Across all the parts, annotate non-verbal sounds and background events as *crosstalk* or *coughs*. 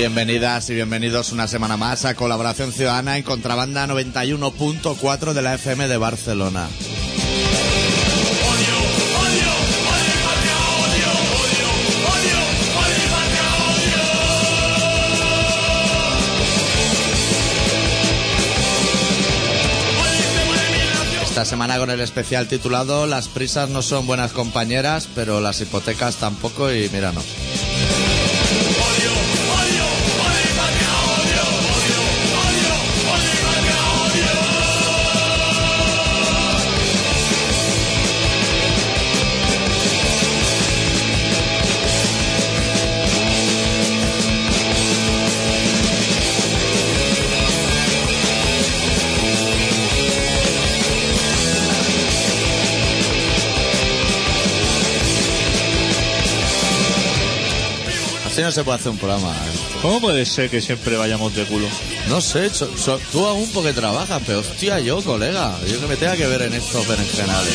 Bienvenidas y bienvenidos una semana más a Colaboración Ciudadana en Contrabanda 91.4 de la FM de Barcelona. Esta semana con el especial titulado Las prisas no son buenas compañeras, pero las hipotecas tampoco y míranos. No se puede hacer un programa. ¿eh? ¿Cómo puede ser que siempre vayamos de culo? No sé, so- so- tú aún porque trabajas, pero hostia, yo, colega, yo que me tenga que ver en estos berenjenales.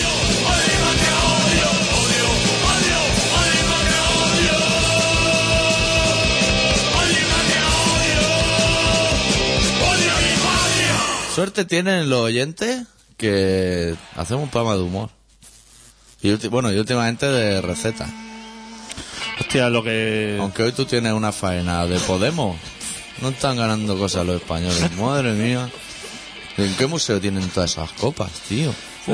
Suerte tienen los oyentes que hacemos un programa de humor. Y ulti- bueno, y últimamente de recetas. Hostia, lo que... Aunque hoy tú tienes una faena de Podemos, no están ganando cosas los españoles. *laughs* Madre mía. ¿En qué museo tienen todas esas copas, tío? *laughs*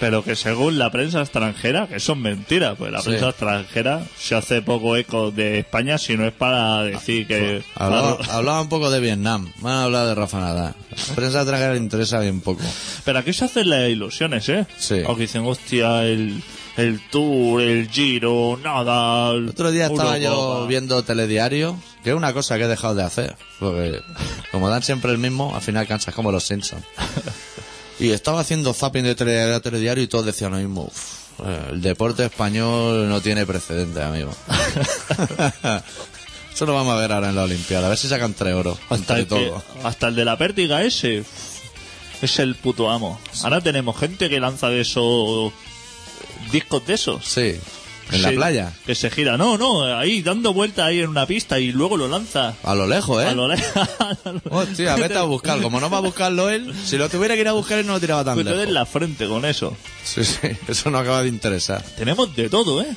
Pero que según la prensa extranjera, que son mentiras, pues la Sí. prensa extranjera se hace poco eco de España si no es para decir que... Hablaba, Claro. hablaba un poco de Vietnam. Van a hablar de Rafa Nadal. La prensa extranjera le interesa bien poco. Pero aquí se hacen las ilusiones, ¿eh? Sí. O que dicen, hostia, el, el Tour, el Giro, nada... El otro día estaba yo viendo telediario, que es una cosa que he dejado de hacer. Porque como dan siempre el mismo, al final cansas como los Simpsons. Y estaba haciendo zapping de telediario a telediario y todos decían lo mismo. "Uf, eh, el deporte español no tiene precedentes, amigo. *laughs* Eso lo vamos a ver ahora en la Olimpiada. A ver si sacan tres euros. Hasta el, que- hasta el de la pértiga ese es el puto amo. Ahora tenemos gente que lanza de esos discos de esos. Sí. En la playa. Que se gira. No, no, ahí dando vueltas ahí en una pista y luego lo lanza. A lo lejos, ¿eh? A lo le- *laughs* Hostia, vete a buscar. Como no va a buscarlo él, si lo tuviera que ir a buscar él no lo tiraba tan te lejos. den la frente con eso. Sí, sí, eso no acaba de interesar. Tenemos de todo, ¿eh?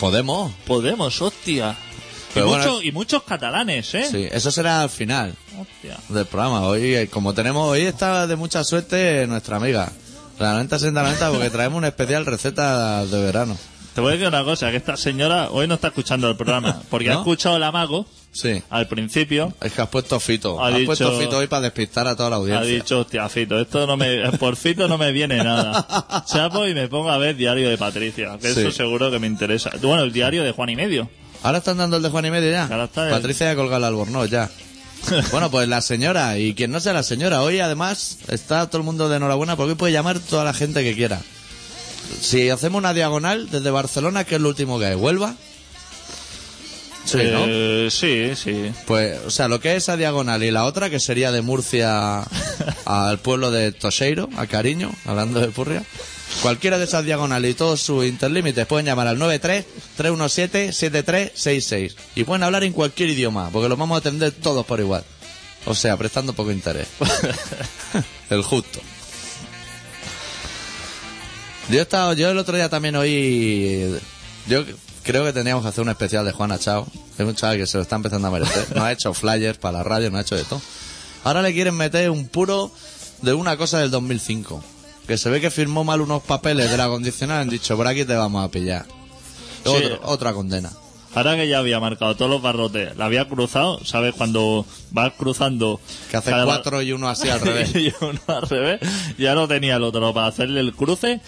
Podemos. Podemos, hostia. Pero y, bueno, muchos- y muchos catalanes, ¿eh? Sí, eso será al final Hostia. del programa. Hoy, eh, como tenemos, hoy está de mucha suerte nuestra amiga. La 90 porque traemos un especial receta de verano. Te voy a decir una cosa, que esta señora hoy no está escuchando el programa, *laughs* porque ha ¿No? escuchado el amago Sí. al principio. Es que has puesto Fito. Ha has dicho- puesto Fito hoy para despistar a toda la audiencia. Ha dicho, hostia, Fito, esto no me, por Fito no me viene nada. *laughs* Chapo y me pongo a ver Diario de Patricia, que Sí. eso seguro que me interesa. Bueno, el diario de Juan y Medio. Ahora están dando el de Juan y medio ya. Ahora está el- Patricia ya colgado el albornoz ya. *laughs* bueno, pues la señora, y quien no sea la señora, hoy además está todo el mundo de enhorabuena porque hoy puede llamar toda la gente que quiera. Si hacemos una diagonal desde Barcelona, que es lo último que hay, Huelva. Sí, ¿no? Eh, sí, sí. Pues, o sea, lo que es esa diagonal y la otra, que sería de Murcia *laughs* al pueblo de Toseiro, a Cariño, hablando de Purria. Cualquiera de esas diagonales y todos sus interlímites pueden llamar al 93-317-7366. Y pueden hablar en cualquier idioma, porque los vamos a atender todos por igual. O sea, prestando poco interés. *laughs* el justo. Yo he estado, yo el otro día también oí, yo creo que teníamos que hacer un especial de Juana Chao. Es un chaval que se lo está empezando a merecer. Nos ha hecho flyers para la radio, nos ha hecho de todo. Ahora le quieren meter un puro de una cosa del 2005. Que se ve que firmó mal unos papeles de la condicional han dicho, por aquí te vamos a pillar. Sí. Otro- otra condena. Ahora que ya había marcado todos los barrotes, la había cruzado, ¿sabes? Cuando vas cruzando... Que hace cada cuatro y uno así al revés. *laughs* y uno al revés, ya no tenía el otro para hacerle el cruce.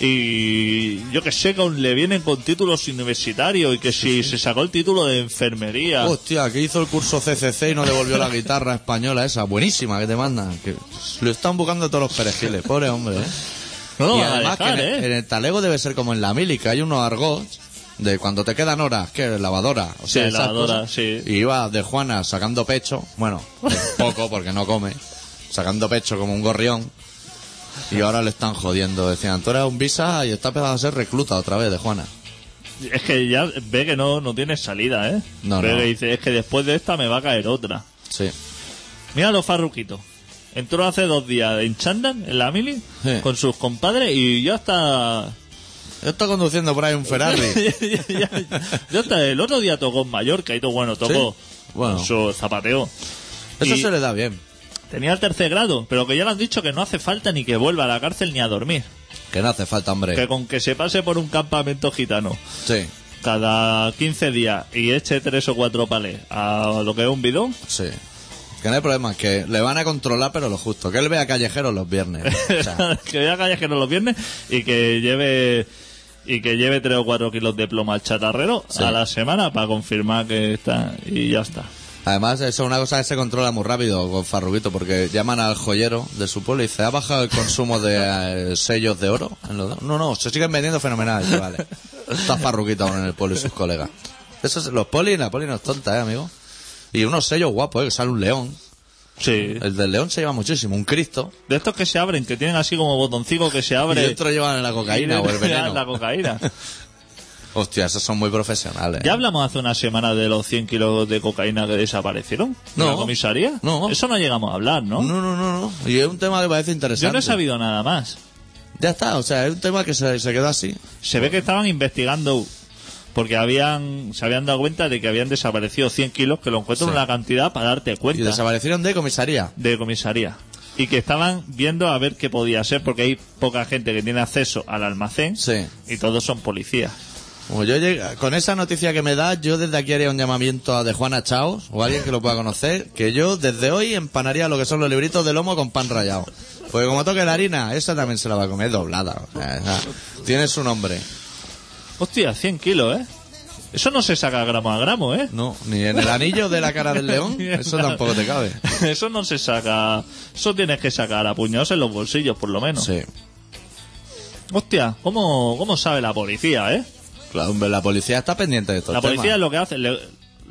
Y yo que sé, con, le vienen con títulos universitarios y que si se sacó el título de enfermería. Hostia, que hizo el curso CCC y no devolvió la guitarra española esa, buenísima que te mandan. Que lo están buscando todos los perejiles, pobre hombre, ¿eh? no y además dejar, que en, ¿eh? el, en el talego debe ser como en la mili, que hay unos argots de cuando te quedan horas, que lavadora, o sea, Sí, lavadora, cosas. sí. Y iba de Juana sacando pecho, bueno, *laughs* poco porque no come, sacando pecho como un gorrión. Y ahora le están jodiendo. Decían, tú eres un visa y está empezando a ser recluta otra vez de Juana. Es que ya ve que no, no tiene salida, ¿eh? No, ve no. que dice, es que después de esta me va a caer otra. Sí. Mira los farruquitos. Entró hace dos días en Chandan, en la Mili, Sí. con sus compadres y ya está... Yo estoy conduciendo por ahí un Ferrari. *laughs* ya, ya- ya está. El otro día tocó en Mallorca y todo bueno, tocó ¿Sí? Bueno. con su zapateo. Eso Y se le da bien. Tenía el tercer grado, pero que ya le han dicho que no hace falta ni que vuelva a la cárcel ni a dormir. Que no hace falta, hombre. Que con que se pase por un campamento gitano Sí, cada 15 días y eche tres o cuatro palés a lo que es un bidón, sí. Que no hay problema, que le van a controlar, pero lo justo. Que él vea callejeros los viernes. O sea, *laughs* que vea callejeros los viernes y que lleve y que lleve 3 o 4 kilos de plomo al chatarrero Sí. a la semana para confirmar que está y ya está. Además, eso es una cosa que se controla muy rápido con Farruguito, porque llaman al joyero de su pueblo y dice, ¿ha bajado el consumo de eh, sellos de oro? en los- No, no, se siguen vendiendo fenomenal. Vale. Está Farruguito aún en el pueblo y sus colegas. Eso es, los poli, la poli no es tonta, ¿eh, amigo? Y unos sellos guapos, ¿eh? Que sale un león. Sí. El del león se lleva muchísimo, un Cristo. De estos que se abren, que tienen así como botoncito que se Y abre. dentro llevan la cocaína o el *laughs* veneno. La cocaína. *laughs* Hostia, esos son muy profesionales. Ya hablamos hace una semana de los 100 kilos de cocaína que desaparecieron. ¿De No. la comisaría? No. Eso no llegamos a hablar, ¿no? No, no, no, no. Y es un tema que parece interesante. Yo no he sabido nada más. Ya está, o sea, es un tema que se, se quedó así. Se ve que estaban investigando porque habían se habían dado cuenta de que habían desaparecido 100 kilos, que lo encuentro en Sí. una cantidad para darte Y cuenta desaparecieron de comisaría. de comisaría. Y que estaban viendo a ver qué podía ser, porque hay poca gente que tiene acceso al almacén Sí. y todos son policías. Como yo llega- con esa noticia que me da, yo desde aquí haría un llamamiento a de Juana Chaos o alguien que lo pueda conocer, que yo desde hoy empanaría lo que son los libritos de lomo con pan rallado. Porque como toque la harina, esa también se la va a comer doblada. O sea, esa- tiene su nombre. Hostia, 100 kilos, ¿eh? Eso no se saca gramo a gramo, ¿eh? No, ni en el anillo de la cara del león, *laughs* eso tampoco te cabe. *laughs* Eso no se saca. Eso tienes que sacar a puñados en los bolsillos, por lo menos. Sí. Hostia, ¿cómo, ¿cómo sabe la policía, eh? Claro, hombre, la policía está pendiente de esto. La policía lo que hace, le-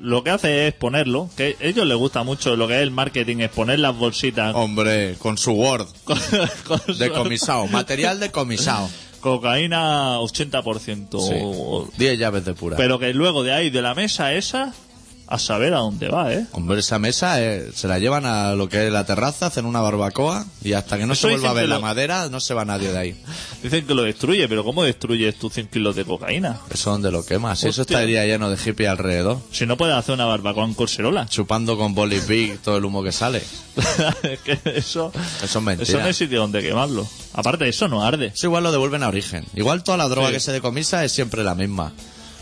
lo que hace es ponerlo, que a ellos les gusta mucho lo que es el marketing, es poner las bolsitas Hombre, con su Word. con, *laughs* con su- Decomisado, material decomisado. cocaína 80%. Sí. o- 10 llaves de pura. Pero que luego de ahí, de la mesa esa, a saber a dónde va, ¿eh? Hombre, esa mesa eh, se la llevan a lo que es la terraza, hacen una barbacoa y hasta que no Eso se vuelva a ver la madera no se va nadie de ahí. Dicen que lo destruye, pero ¿cómo destruyes tú 100 kilos de cocaína? Eso donde lo quemas. Eso estaría lleno de hippie alrededor, Si no puedes hacer una barbacoa en Corserola. chupando con Bolly Big todo el humo que sale. *laughs* es que eso, Eso es mentira. eso no hay sitio donde quemarlo. Aparte, eso no arde. Eso igual lo devuelven a origen. Igual toda la droga Sí. que se decomisa es siempre la misma.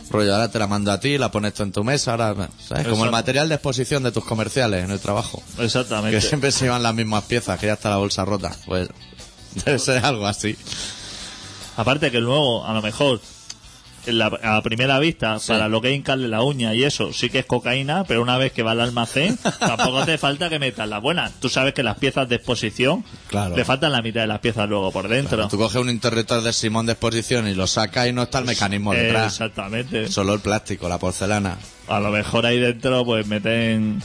Rollo, ahora te la mando a ti, la pones tú en tu mesa, ahora, ¿sabes? Como el material de exposición de tus comerciales en el trabajo. Que Exactamente. siempre se llevan las mismas piezas, que ya está la bolsa rota. Pues *laughs* debe ser algo así. Aparte que luego, a lo mejor, la- a primera vista, Sí. para lo que es hincarle la uña y eso, sí que es cocaína, pero una vez que va al almacén, *laughs* tampoco hace falta que metas la buena. Tú sabes que las piezas de exposición, Claro. le faltan la mitad de las piezas luego por dentro. Tú coges un interruptor de Simón de exposición y lo sacas y no está el mecanismo detrás. exactamente. Solo el plástico, la porcelana. A lo mejor ahí dentro, pues meten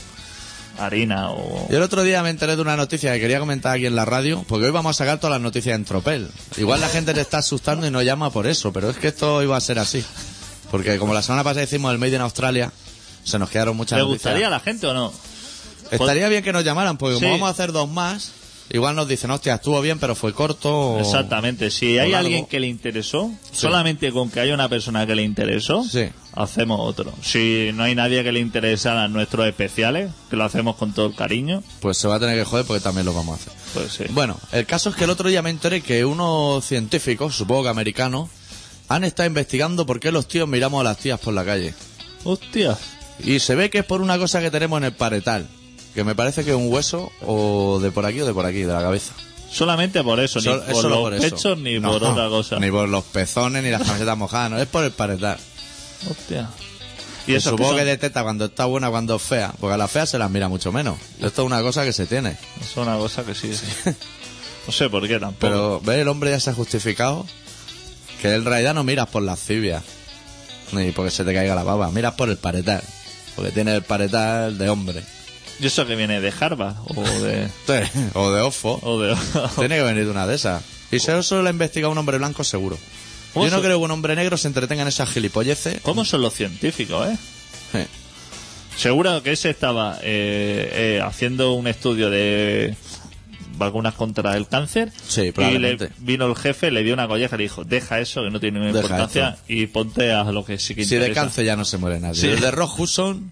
harina o... Yo el otro día me enteré de una noticia que quería comentar aquí en la radio, porque hoy vamos a sacar todas las noticias en tropel. Igual la gente te está asustando y no llama por eso, pero es que esto iba a ser así. Porque como la semana pasada hicimos el Made in Australia, se nos quedaron muchas ¿Le noticias. gustaría a la gente o no? Estaría bien que nos llamaran, porque como Sí. vamos a hacer dos más, igual nos dicen, hostia, estuvo bien, pero fue corto. o- Exactamente. Si hay o alguien que le interesó, solamente con que haya una persona que le interesó, Sí. Hacemos otro. Si no hay nadie que le interesaran nuestros especiales, que lo hacemos con todo el cariño, Pues se va a tener que joder porque también lo vamos a hacer. pues sí. Bueno, el caso es que el otro día me enteré que unos científicos, supongo que americanos, han estado investigando por qué los tíos miramos a las tías por la calle. Hostia. Y se ve que es por una cosa que tenemos en el paretal, que me parece que es un hueso o de por aquí o de por aquí, de la cabeza. Solamente por eso, Sol- ni por los por eso. pechos ni No, por otra cosa. Ni por los pezones ni las camisetas *laughs* mojadas, no, es por el paretal. Hostia. Y eso supongo que que son- detecta cuando está buena, cuando es fea, porque a las feas se las mira mucho menos. Esto es una cosa que se tiene. es una cosa que sí. sí. No sé por qué tampoco. Pero, ¿ves? El hombre ya se ha justificado que en realidad no miras por las cibias, ni porque se te caiga la baba, miras por el paretal, porque tiene el paretal de hombre. ¿Y eso que viene de Harvard? O de... *laughs* O de ofo. O de... Tiene que venir de una de esas. Y si eso lo ha investigado un hombre blanco, seguro. ¿Cómo Yo no creo que un hombre negro se entretenga en esas gilipolleces. ¿Cómo son los científicos, eh? Seguro que ese estaba eh, eh, haciendo un estudio de vacunas contra el cáncer Sí, y le vino el jefe, le dio una colleja y le dijo, deja eso que no tiene ninguna Deja importancia y ponte a lo que sí que Si de interesa". cáncer ya no se muere nadie. Sí. Desde Rock Hudson,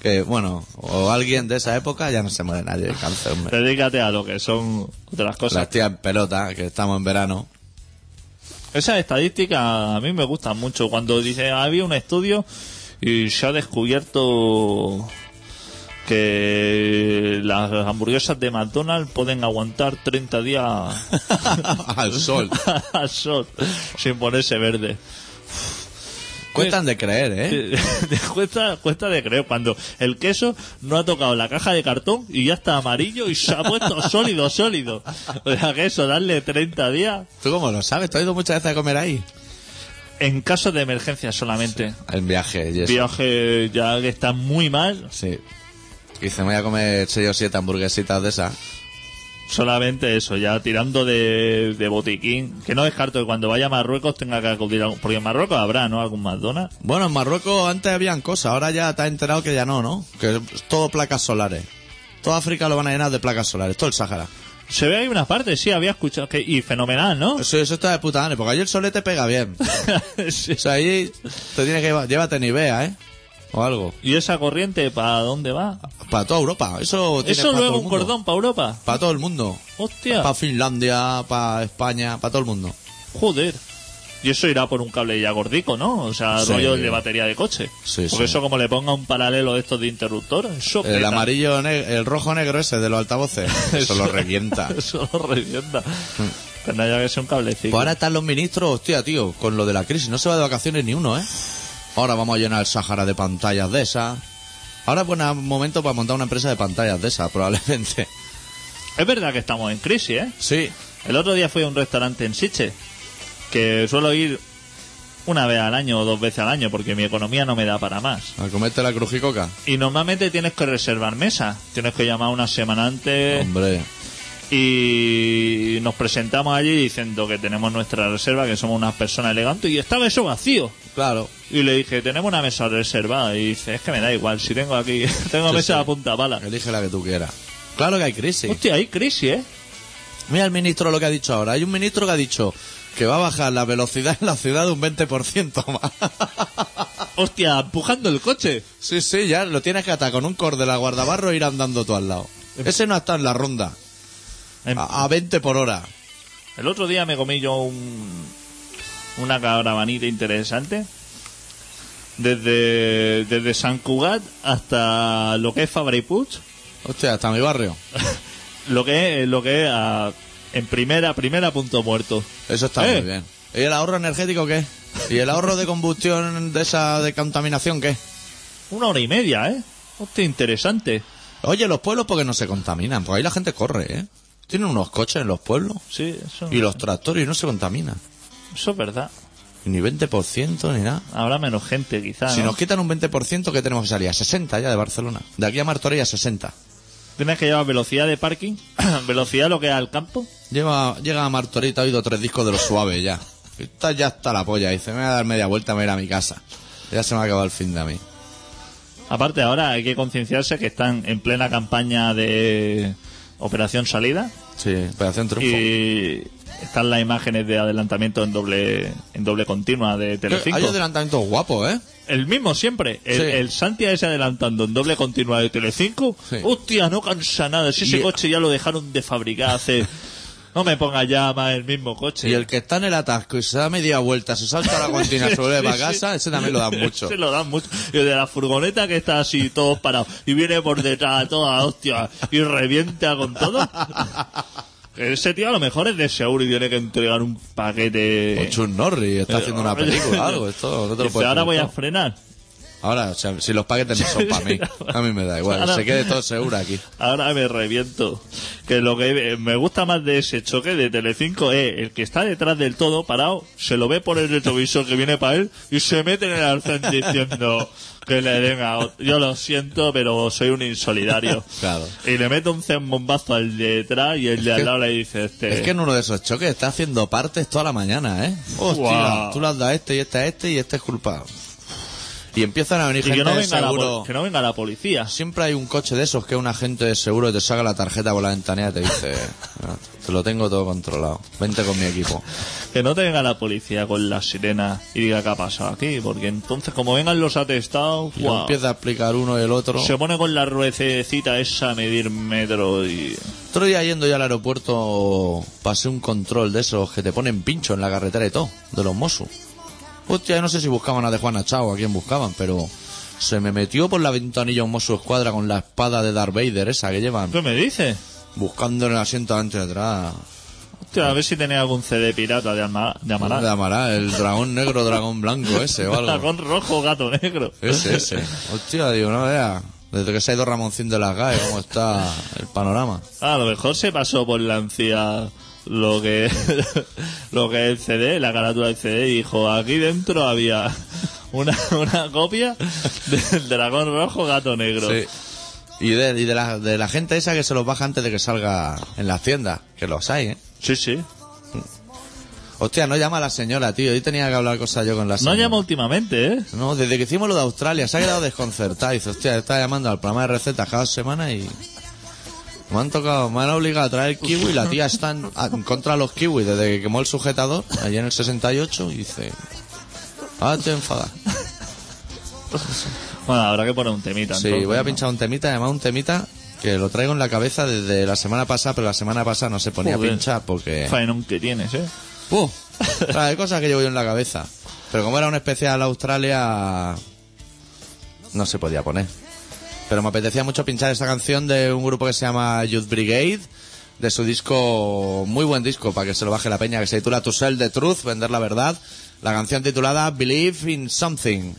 que bueno, o alguien de esa época, ya no se muere nadie de cáncer, hombre. Dedícate a lo que son otras cosas. Las tías en pelota, que estamos en verano. Esas estadísticas a mí me gustan mucho. Cuando dice, había un estudio y se ha descubierto que las hamburguesas de McDonald's pueden aguantar 30 días *laughs* Al sol. *laughs* al sol sin ponerse verde. Cuestan de creer, ¿eh? *laughs* cuesta, cuesta de creer cuando el queso no ha tocado la caja de cartón y ya está amarillo y se ha puesto *laughs* sólido, sólido. O sea que eso, darle 30 días ¿Tú cómo lo sabes? ¿Tú has ido muchas veces a comer ahí? en caso de emergencia solamente. En viaje y eso. Viaje ya que está muy mal, Sí. Dice, me voy a comer 6 o 7 hamburguesitas de esas. Solamente eso, ya tirando de, de botiquín. Que no descarto que cuando vaya a Marruecos tenga que acudir a algún- Porque en Marruecos habrá, ¿no? Algún McDonald's. Bueno, en Marruecos antes habían cosas, ahora ya te has enterado que ya no, ¿no? Que es todo placas solares. Toda África lo van a llenar de placas solares, todo el Sahara. Se ve ahí una parte, sí, había escuchado. Que, y fenomenal, ¿no? Eso, eso está de puta madre, porque ahí el solete pega bien. *laughs* Sí. O sea, ahí te tiene que llévate Nivea, ¿eh? O algo. ¿Y esa corriente para dónde va? Para toda Europa. Eso tiene ¿Eso luego un cordón para Europa? Para todo el mundo. Hostia, Para Finlandia, para España, para todo el mundo. joder. Y eso irá por un cable ya gordico, ¿no? O sea, Sí. rollo de batería de coche. Sí, Porque sí. eso como le ponga un paralelo de estos de interruptor, eso El peta. amarillo, ne- el rojo negro ese de los altavoces. *laughs* *laughs* Eso lo revienta. Eso lo revienta. No haya que ser un cablecito. Pues ahora están los ministros, hostia, tío, con lo de la crisis. No se va de vacaciones ni uno, ¿eh? Ahora vamos a llenar el Sahara de pantallas de esas. Ahora es buen momento para montar una empresa de pantallas de esas, probablemente. Es verdad que estamos en crisis, ¿eh? Sí. El otro día fui a un restaurante en Siche, que suelo ir una vez al año o dos veces al año, porque mi economía no me da para más. A comerte la crujicoca. Y normalmente tienes que reservar mesa, tienes que llamar una semana antes Hombre. Y nos presentamos allí diciendo que tenemos nuestra reserva, que somos unas personas elegantes y estaba eso vacío. Claro. Y le dije, tenemos una mesa reservada. Y dice, es que me da igual, si tengo aquí, *laughs* tengo mesa sí. a punta pala. Elige la que tú quieras. Claro que hay crisis. Hostia, hay crisis, ¿eh? Mira el ministro lo que ha dicho ahora. Hay un ministro que ha dicho que va a bajar la velocidad en la ciudad un 20% más. *laughs* Hostia, empujando el coche. sí, sí, ya lo tienes que atar con un corde de la guardabarro e ir andando tú al lado. Ese no está en la ronda. A, a 20 por hora. El otro día me comí yo un, una caravanita interesante. Desde, desde San Cugat hasta lo que es Fabra y Puig, Hostia, hasta mi barrio. *laughs* lo que es, lo que es a- en primera, primera punto muerto. Eso está Eh. muy bien. ¿Y el ahorro energético qué? ¿Y el ahorro de combustión de esa de contaminación qué? Una hora y media, ¿eh? Hostia, interesante. Oye, los pueblos porque no se contaminan, porque ahí la gente corre, ¿eh? Tienen unos coches en los pueblos Sí, eso, y los tractores y no se contaminan. eso es verdad. Ni 20% ni nada. Habrá menos gente, quizá. Si ¿no? nos quitan un 20%, ¿qué tenemos que salir? A 60 ya de Barcelona. De aquí a Martorell a 60. Tienes que llevar velocidad de parking, *clears throat* velocidad lo que es al campo. Lleva, llega a Martorell y te ha oído tres discos de los suaves ya. Está ya está la polla. Dice, me voy a dar media vuelta, me voy a ir a mi casa. Ya se me ha acabado el fin de a mí. Aparte, ahora hay que concienciarse que están en plena campaña de Operación Salida Sí, Operación Triunfo. y están las imágenes de adelantamiento en doble en doble continua de Telecinco. Hay adelantamientos guapos, ¿eh? El mismo siempre. El, Sí. el Santi ese adelantando en doble continua de Telecinco. Sí. Hostia, no cansa nada. Si ese Y- coche ya lo dejaron de fabricar hace... *laughs* No me ponga ya más el mismo coche. Y el que está en el atasco y se da media vuelta, se salta la cortina, se *laughs* vuelve Sí, para sí. casa, ese también lo dan mucho. Se lo dan mucho. Y el de la furgoneta que está así todo parado y viene por detrás toda hostia y revienta con todo. *laughs* Ese tío a lo mejor es de seguro y tiene que entregar un paquete. O Chun Norris está haciendo una película o algo. Esto no te lo Dice, puedes ahora voy a frenar. Ahora, o sea, si los paquetes no son para mí, *laughs* a mí me da igual. Ahora- Se quede todo seguro aquí. Ahora me reviento. Que lo que me gusta más de ese choque de Telecinco es el que está detrás del todo, parado, se lo ve por el retrovisor que viene para él y se mete en el arcén diciendo que le den a Yo lo siento, pero soy un insolidario. Claro. Y le mete un zambombazo al de detrás y el de al lado le dice este... Es que en uno de esos choques está haciendo partes toda la mañana, ¿eh? Hostia, Guau. tú le has dado a este y este a este y este es culpado. Y empiezan a venir y que gente no, de venga la, seguro. pol- que no venga la policía. Siempre hay un coche de esos que un agente de seguro te saca la tarjeta por la ventanilla y te dice, *laughs* "Ah, te lo tengo todo controlado, vente con mi equipo. Que no te venga la policía con la sirena y diga qué ha pasado aquí. Porque entonces, como vengan los atestados, Y empieza a explicar uno y el otro. se pone con la ruececita esa a medir metro y... Otro día yendo ya al aeropuerto pasé un control de esos que te ponen pincho en la carretera y todo, de los Mosu. Hostia, no sé si buscaban a de Juana Chao, a quién buscaban, pero se me metió por la ventanilla un Mosu Escuadra con la espada de Darth Vader esa que llevan, ¿Qué me dices? buscando en el asiento delante y detrás. Hostia, a ver si tenía algún CD pirata de, Alma, de De Amaral. Amaral, el dragón negro, dragón blanco ese o algo. Dragón rojo, gato negro. Ese, ese. Hostia, digo, no vea. Desde que se ha ido Ramoncín de las GAE, cómo está el panorama. A lo mejor se pasó por la encía lo que *laughs* lo que el CD, la carátula del CD, y dijo, aquí dentro había una, una copia del dragón rojo, gato negro. Sí. Y, de, y de, la, de la gente esa que se los baja antes de que salga en las tiendas, que los hay, ¿eh? Sí, sí. Hostia, no llama a la señora, tío. Hoy tenía que hablar cosas yo con la No señora. llama últimamente, ¿eh? No, desde que hicimos lo de Australia se ha quedado desconcertada. Dice, hostia, está llamando al programa de recetas cada semana y... Me han tocado, me han obligado a traer kiwi. La tía está en, contra de los kiwis desde que quemó el sujetador, allí en el 68, y dice... Ah, te enfadas. Bueno, habrá que poner un temita. Sí, entonces, voy a ¿no? pinchar un temita, además un temita que lo traigo en la cabeza desde la semana pasada, pero la semana pasada no se ponía Joder. a pinchar porque... Faenón que tienes, ¿eh? ¡Puf! Claro, hay cosas que llevo yo en la cabeza. Pero como era un especial Australia, no se podía poner. Pero me apetecía mucho pinchar esta canción de un grupo que se llama Youth Brigade, de su disco, muy buen disco, para que se lo baje la peña, que se titula To Sell the Truth, Vender la Verdad. La canción titulada Believe in Something.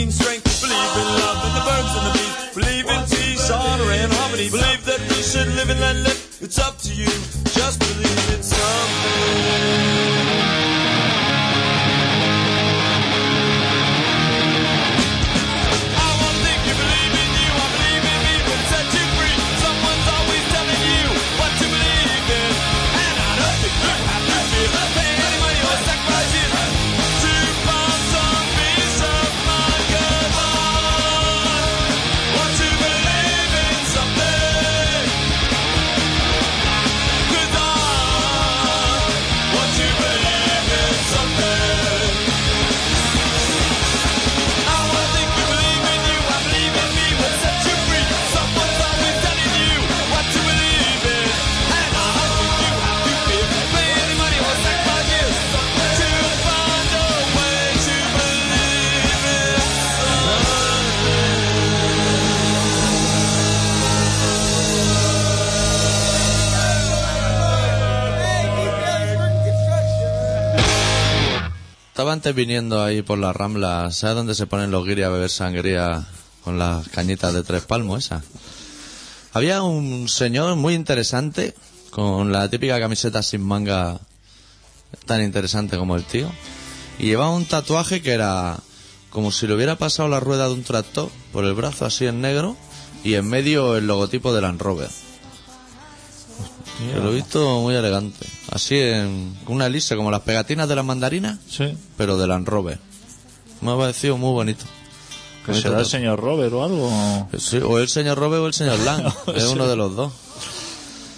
And strength. Believe in love and the birds and the bees. Believe in peace, honor, and harmony. Believe that we should live and let live. Estaba antes viniendo ahí por la rambla, ¿sabes dónde se ponen los guiris a beber sangría con las cañitas de tres palmos esas? Había un señor muy interesante, con la típica camiseta sin manga tan interesante como el tío, y llevaba un tatuaje que era como si le hubiera pasado la rueda de un tractor por el brazo así en negro y en medio el logotipo de Land Rover. Que lo he visto muy elegante. Así en una elise, como las pegatinas de las mandarinas, Sí. pero de Land Rover. Me ha parecido muy bonito. Que será el señor Robert o algo. Sí, o el señor Robert o el señor Lang. *laughs* es Sí. uno de los dos.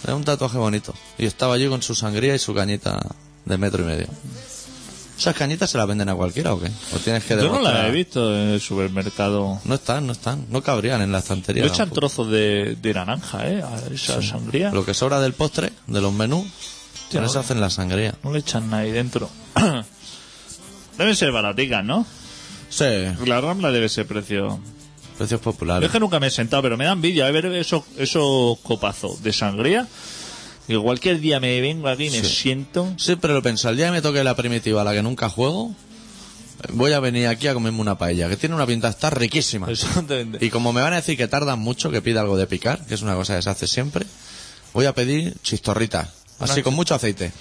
Es un tatuaje bonito. Y estaba allí con su sangría y su cañita de metro y medio. ¿Esas cañitas se las venden a cualquiera o qué? ¿O tienes que Yo no demostrar? la he visto en el supermercado. No están, no están. No cabrían en la estantería. Le echan trozos de, de naranja, ¿eh? A esa sangría. Lo que sobra del postre, de los menús, Tío, con eso hacen la sangría. No le echan nada ahí dentro. *clears throat* Deben ser baraticas, ¿no? Sí, La Rambla debe ser precio. precios populares. es que nunca me he sentado, pero me dan envidia ver esos, esos copazos de sangría. Y cualquier día me vengo aquí y me Sí. siento. Siempre lo pienso, el día que me toque la primitiva, la que nunca juego, voy a venir aquí a comerme una paella, que tiene una pinta, está riquísima. Exactamente. Y como me van a decir que tardan mucho, que pida algo de picar, que es una cosa que se hace siempre, voy a pedir chistorritas, así con mucho aceite.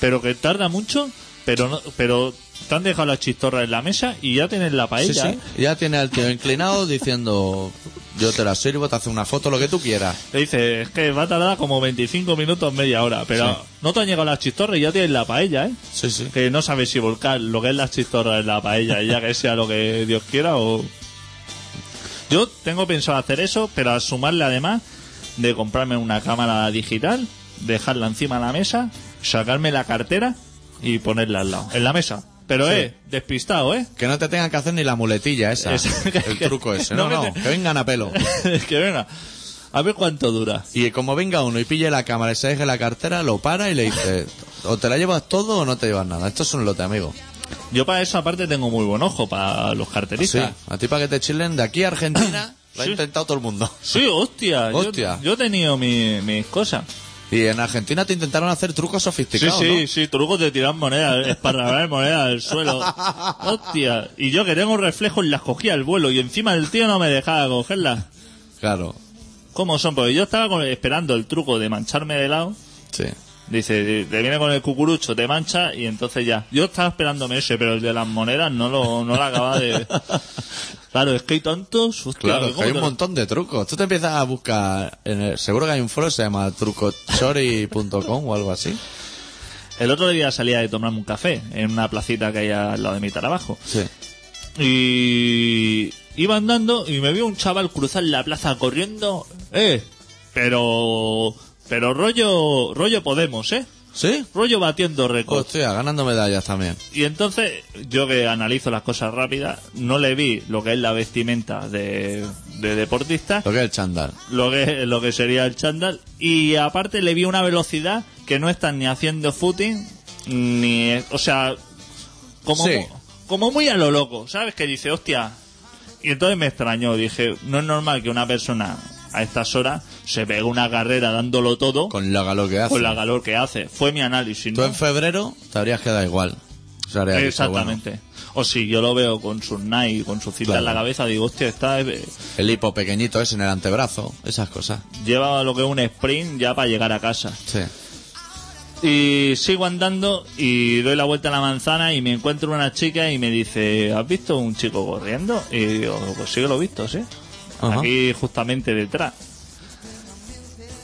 Pero que tarda mucho, pero no, pero te han dejado las chistorras en la mesa y ya tienes la Sí, paella. sí. ¿eh? Ya tiene al tío inclinado diciendo, yo te la sirvo, te hace una foto, lo que tú quieras. Te dice, es que va a tardar como 25 minutos, media hora. Pero Sí. no te han llegado las chistorras y ya tienes la paella, ¿eh? Sí, sí. Que no sabes si volcar lo que es las chistorras en la paella ya que sea lo que Dios quiera o... Yo tengo pensado hacer eso, pero a sumarle además de comprarme una cámara digital, dejarla encima de la mesa, sacarme la cartera y ponerla al lado, en la mesa. Pero, Sí. eh, despistado, ¿eh? Que no te tengan que hacer ni la muletilla esa, Es- el *laughs* truco ese. No No, no, te- que vengan a pelo. *laughs* que venga, a ver cuánto dura. Y como venga uno y pille la cámara y se deje la cartera, lo para y le dice, o te la llevas todo o no te llevas nada. Esto es un lote, amigo. Yo para eso aparte tengo muy buen ojo, para los Sí, carteristas. a ti para que te chilen de aquí a Argentina, *coughs* lo ha Sí. intentado todo el mundo. Sí, hostia. yo- Hostia. Yo, he tenido mi- mis cosas. Y en Argentina te intentaron hacer trucos Sí, sofisticados, sí, ¿no? sí, trucos de tirar monedas, *laughs* esparramar monedas al suelo. Hostia. Y yo que tengo reflejos las cogía al vuelo y encima el tío no me dejaba cogerlas. Claro, ¿Cómo son? Porque yo estaba con- esperando el truco de mancharme de lado. sí. Dice, te viene con el cucurucho, te mancha y entonces ya. Yo estaba esperándome ese, pero el de las monedas no lo, no lo acaba de... *laughs* Claro, es que hay tantos... Hostia, Claro, que ¿cómo hay un montón de trucos. Tú te empiezas a buscar, en el- seguro que hay un foro que se llama trucochori.com o algo así. El otro día salía de tomarme un café en una placita que hay al lado de mi trabajo. Sí. Y iba andando y me vio un chaval cruzar la plaza corriendo. Eh, pero pero rollo rollo Podemos, ¿eh? ¿Sí? Rollo batiendo récords. Hostia, ganando medallas también. Y entonces, yo que analizo las cosas rápidas, no le vi lo que es la vestimenta de, de deportista, Lo que es el chandal. lo que, lo que sería el chándal, y aparte le vi una velocidad que no están ni haciendo footing, ni, o sea, como, Sí. como muy a lo loco, ¿sabes? Que dice, hostia, y entonces me extrañó, dije, no es normal que una persona a estas horas se pegue una carrera dándolo todo con, Con la calor que hace. la calor que hace. Fue mi análisis, Tú en febrero te habrías quedado igual. Dicho, Exactamente. O si yo lo veo con su Nike, con su Claro. en la cabeza, digo, hostia, está, eh, el hipo pequeñito ese en el antebrazo, esas cosas. lleva lo que es un sprint ya para llegar a casa. Sí. Y sigo andando y doy la vuelta a la manzana y me encuentro una chica y me dice, ¿has visto un chico corriendo? Y digo, pues sí que lo he visto, sí. Ajá. Aquí justamente detrás.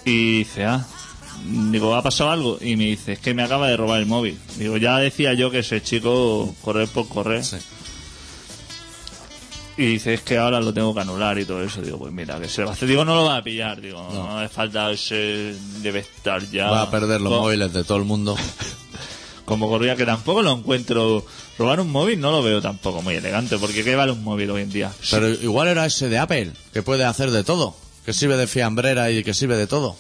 Y dice, ah, digo, ¿ha pasado algo? Y me dice, es que me acaba de robar el móvil. Digo, ya decía yo que ese chico correr por correr. Sí. Y dice, es que ahora lo tengo que anular y todo eso. Digo, pues mira, que se va a hacer. Digo, no lo va a pillar. Digo, no, hace falta ese, debe estar ya. Va a perder los Co- móviles de todo el mundo. *laughs* como corría, que tampoco lo encuentro. Robar un móvil no lo veo tampoco muy elegante, porque ¿qué vale un móvil hoy en día? Pero igual era ese de Apple, que puede hacer de todo. Que sirve de fiambrera y que sirve de todo.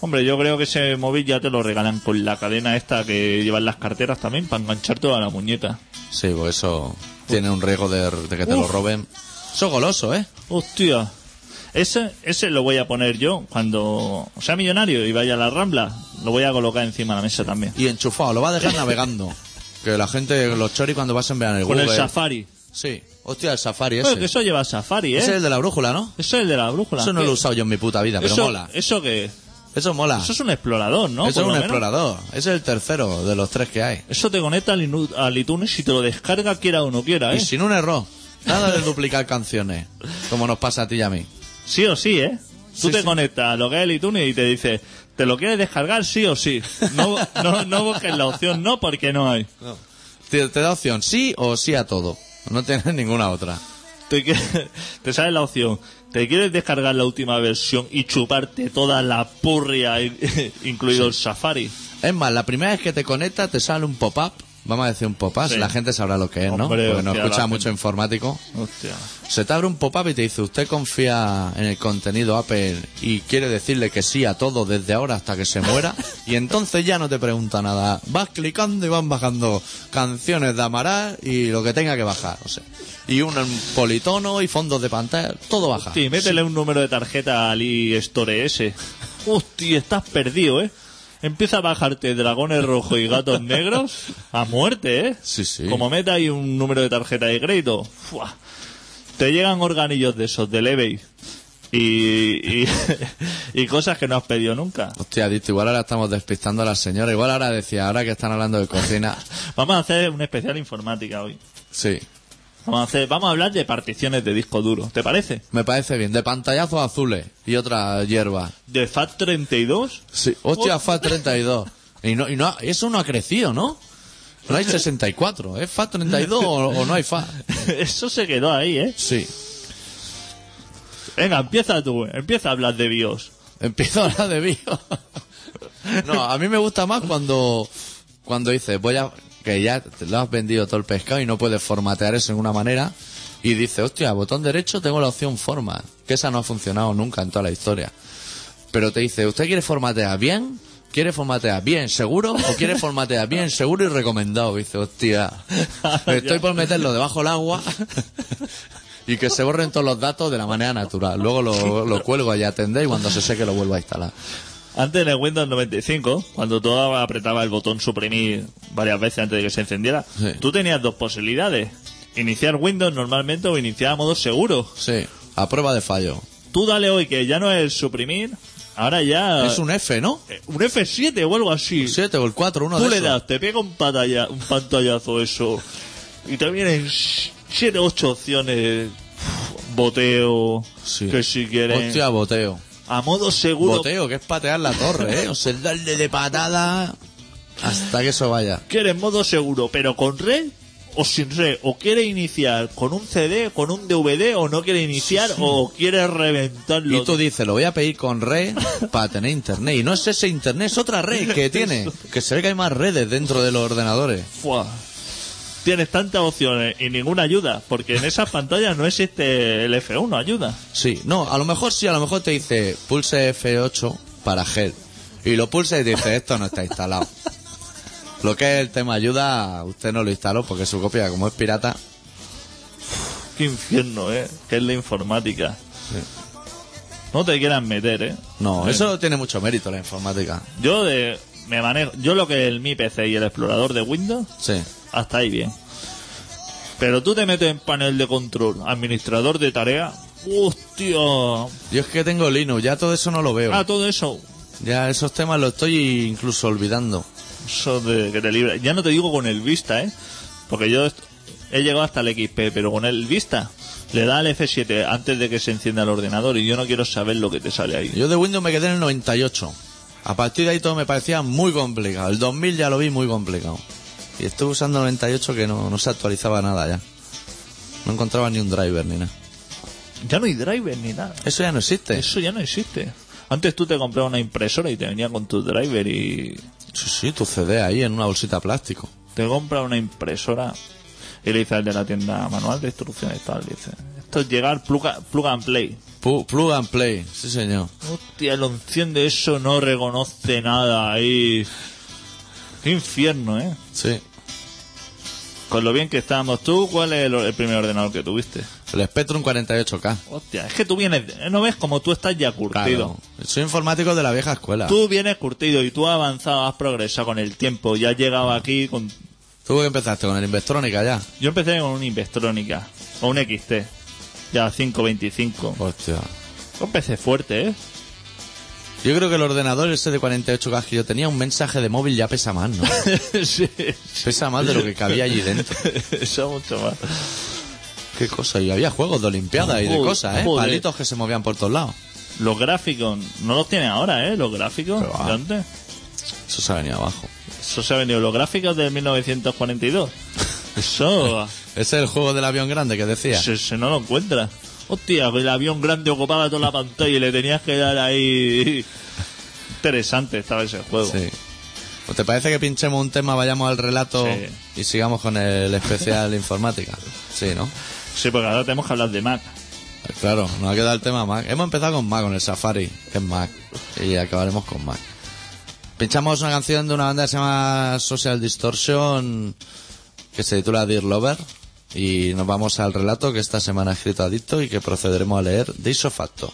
Hombre, yo creo que ese móvil ya te lo regalan con la cadena esta que llevan las carteras también para engancharte a la muñeca. Sí, pues eso tiene un riesgo de, de que te lo roben. Eso goloso, ¿eh? Hostia. Ese, ese lo voy a poner yo cuando sea millonario y vaya a la Rambla. Lo voy a colocar encima de la mesa también. Y enchufado, lo va a dejar navegando. *laughs* Que la gente, los choris cuando pasen vean el Con Google. el Safari. Sí. Hostia, el Safari ese. Bueno, que eso lleva Safari, ¿eh? Ese es el de la brújula, ¿no? Eso es el de la brújula. Eso no ¿Qué? lo he usado yo en mi puta vida, pero eso, mola. ¿Eso qué? Eso mola. Eso es un explorador, ¿no? Eso Por es un menos. explorador. Ese es el tercero de los tres que hay. Eso te conecta al, inu- al iTunes y te lo descarga quiera o no quiera, ¿eh? Y sin un error. Nada de duplicar canciones. Como nos pasa a ti y a mí. Sí o sí, ¿eh? Tú Sí, te sí. conectas a lo que es el iTunes y te dice, ¿te lo quieres descargar sí o sí? No, no, no busques la opción no porque no hay. Te, te da opción sí o sí a todo. No tienes *laughs* ninguna otra. Te, sale la opción, ¿te quieres descargar la última versión y chuparte toda la purria, *laughs* incluido el Safari? Es más, la primera vez que te conectas te sale un pop-up. Vamos a decir un pop-up. Sí. La gente sabrá lo que es, ¿no? Hombre, Porque no hostia, escucha mucho gente. informático. Hostia. Se te abre un pop-up y te dice, ¿usted confía en el contenido Apple y quiere decirle que sí a todo desde ahora hasta que se muera? *laughs* Y entonces ya no te pregunta nada. Vas clicando y van bajando canciones de Amaral y lo que tenga que bajar. O sea, y un politono y fondos de pantalla, todo baja. Sí, métele un número de tarjeta al iStore ese. Hostia, estás perdido, ¿eh? Empieza a bajarte dragones rojos y gatos *laughs* negros a muerte, ¿eh? Sí, sí. Como meta ahí un número de tarjeta de crédito. ¡fua! Te llegan organillos de esos del eBay. Y, y, *laughs* y cosas que no has pedido nunca. Hostia, Dito, igual ahora estamos despistando a la señora. Igual ahora decía, ahora que están hablando de cocina. *laughs* Vamos a hacer un especial informática hoy. Sí, Vamos a, hacer, vamos a hablar de particiones de disco duro. ¿Te parece? me parece bien. De pantallazos azules y otra hierba. De FAT32. Sí, hostia, FAT32. Y, no, y no, eso no ha crecido, ¿no? No hay 64, ¿es FAT32 o, o no hay FAT? *laughs* Eso se quedó ahí, ¿eh? Sí. Venga, empieza tú. Empieza a hablar de BIOS. Empiezo a hablar de bio. *laughs* No, a mí me gusta más cuando, cuando dices, voy a, que ya te lo has vendido todo el pescado y no puedes formatear eso en una manera. Y dice, hostia, botón derecho tengo la opción format, que esa no ha funcionado nunca en toda la historia. Pero te dice, ¿usted quiere formatear bien? ¿Quiere formatear bien seguro? ¿O quiere formatear bien seguro y recomendado? Y dice, hostia, *laughs* estoy por meterlo debajo del agua *laughs* y que se borren todos los datos de la manera natural. Luego lo, lo cuelgo y atendé y cuando se seque lo vuelvo a instalar. Antes en el Windows 95, cuando tú apretaba el botón suprimir varias veces antes de que se encendiera, Sí. tú tenías dos posibilidades. Iniciar Windows normalmente o iniciar a modo seguro. Sí, a prueba de fallo. Tú dale hoy que ya no es el suprimir, ahora ya... Es un F, ¿no? eh, un F7 o algo así. El 7 o el 4, uno Tú de le esos. das, te pega un, patalla- un pantallazo eso y te vienen 7 ocho opciones. uf, Boteo, Sí. que si quieren... Hostia, boteo. A modo seguro Boteo, que es patear la torre, ¿eh? O sea, darle de patada hasta que eso vaya. quiere modo seguro, pero con red o sin red, o quiere iniciar con un CD, con un DVD, o no quiere iniciar, o quiere reventarlo. Y tú dices, lo voy a pedir con red para tener internet. Y no es ese internet, es otra red que *laughs* tiene. Que se ve que hay más redes dentro de los ordenadores. Fua. Tienes tantas opciones y ninguna ayuda, porque en esas pantallas no existe el F1, ayuda. Sí, no, a lo mejor sí, a lo mejor te dice pulse F8 para GED. Y lo pulsa y te dice, esto no está instalado. *laughs* Lo que es el tema ayuda, usted no lo instaló porque su copia, como es pirata, Qué infierno, ¿eh? Que es la informática. No te quieran meter, ¿eh? no, Eh. eso tiene mucho mérito la informática. Yo de, me manejo, yo lo que es el mi PC y el explorador de Windows, Sí, hasta ahí bien. Pero tú te metes en panel de control, administrador de tarea, hostia. Yo es que tengo Linux, ya todo eso no lo veo. Ah, todo eso, Ya esos temas los estoy incluso olvidando. eso de que te libra. Ya no te digo con el Vista, ¿eh? Porque yo he llegado hasta el XP, pero con el Vista le da al F7 antes de que se encienda el ordenador y yo no quiero saber lo que te sale ahí. Yo de Windows me quedé en el 98. A partir de ahí todo me parecía muy complicado. El 2000 ya lo vi muy complicado. Y estuve usando el 98 que no, no se actualizaba nada ya. No encontraba ni un driver ni nada. Ya no hay driver ni nada. Eso ya no existe. Eso ya no existe. Antes tú te comprabas una impresora y te venía con tu driver y Sí, sí, tu CD ahí en una bolsita de plástico. te compras una impresora y le dices al de la tienda manual de instrucciones y tal, dice, esto es llegar plug, a- plug and play. Plug and play, sí señor. Hostia, lo enciende eso, no reconoce nada ahí. Qué infierno, ¿eh? Sí. Con lo bien que estábamos tú, ¿cuál es el, el primer ordenador que tuviste? El Spectrum 48K. Hostia, es que tú vienes, ¿no ves como tú estás ya curtido? Claro. Soy informático de la vieja escuela. Tú vienes curtido y tú has avanzado, has progresado con el tiempo, ya has llegado aquí con ¿Tú que empezaste con el Investronica ya? Yo empecé con una Investronica, o un XT, ya 525. Hostia. Un PC fuerte, ¿eh? Yo creo que el ordenador ese de 48K que yo tenía, un mensaje de móvil ya pesa más, ¿no? *laughs* sí, Pesa más de lo que cabía allí dentro. *laughs* eso mucho más. Qué cosa. Y había juegos de Olimpiadas y de cosas, ¿eh? joder. Palitos que se movían por todos lados. Los gráficos, no los tiene ahora, ¿eh? Los gráficos Pero de antes. Eso se ha venido abajo. Eso se ha venido, los gráficos de 1942. *laughs* Eso Ese es el juego del avión grande que decía. se, se no lo encuentra. Hostia, el avión grande ocupaba toda la pantalla y le tenías que dar ahí. Interesante estaba ese juego. Sí. ¿O ¿Te parece que pinchemos un tema, vayamos al relato Sí. y sigamos con el especial *laughs* informática? Sí, ¿no? Sí, porque ahora tenemos que hablar de Mac. Pues Claro, nos ha quedado el tema Mac. Hemos empezado con Mac, con el Safari, que es Mac. Y acabaremos con Mac. Pinchamos una canción de una banda que se llama Social Distortion, que se titula Dear Lover. Y nos vamos al relato que esta semana ha escrito Adicto y que procederemos a leer de isofacto.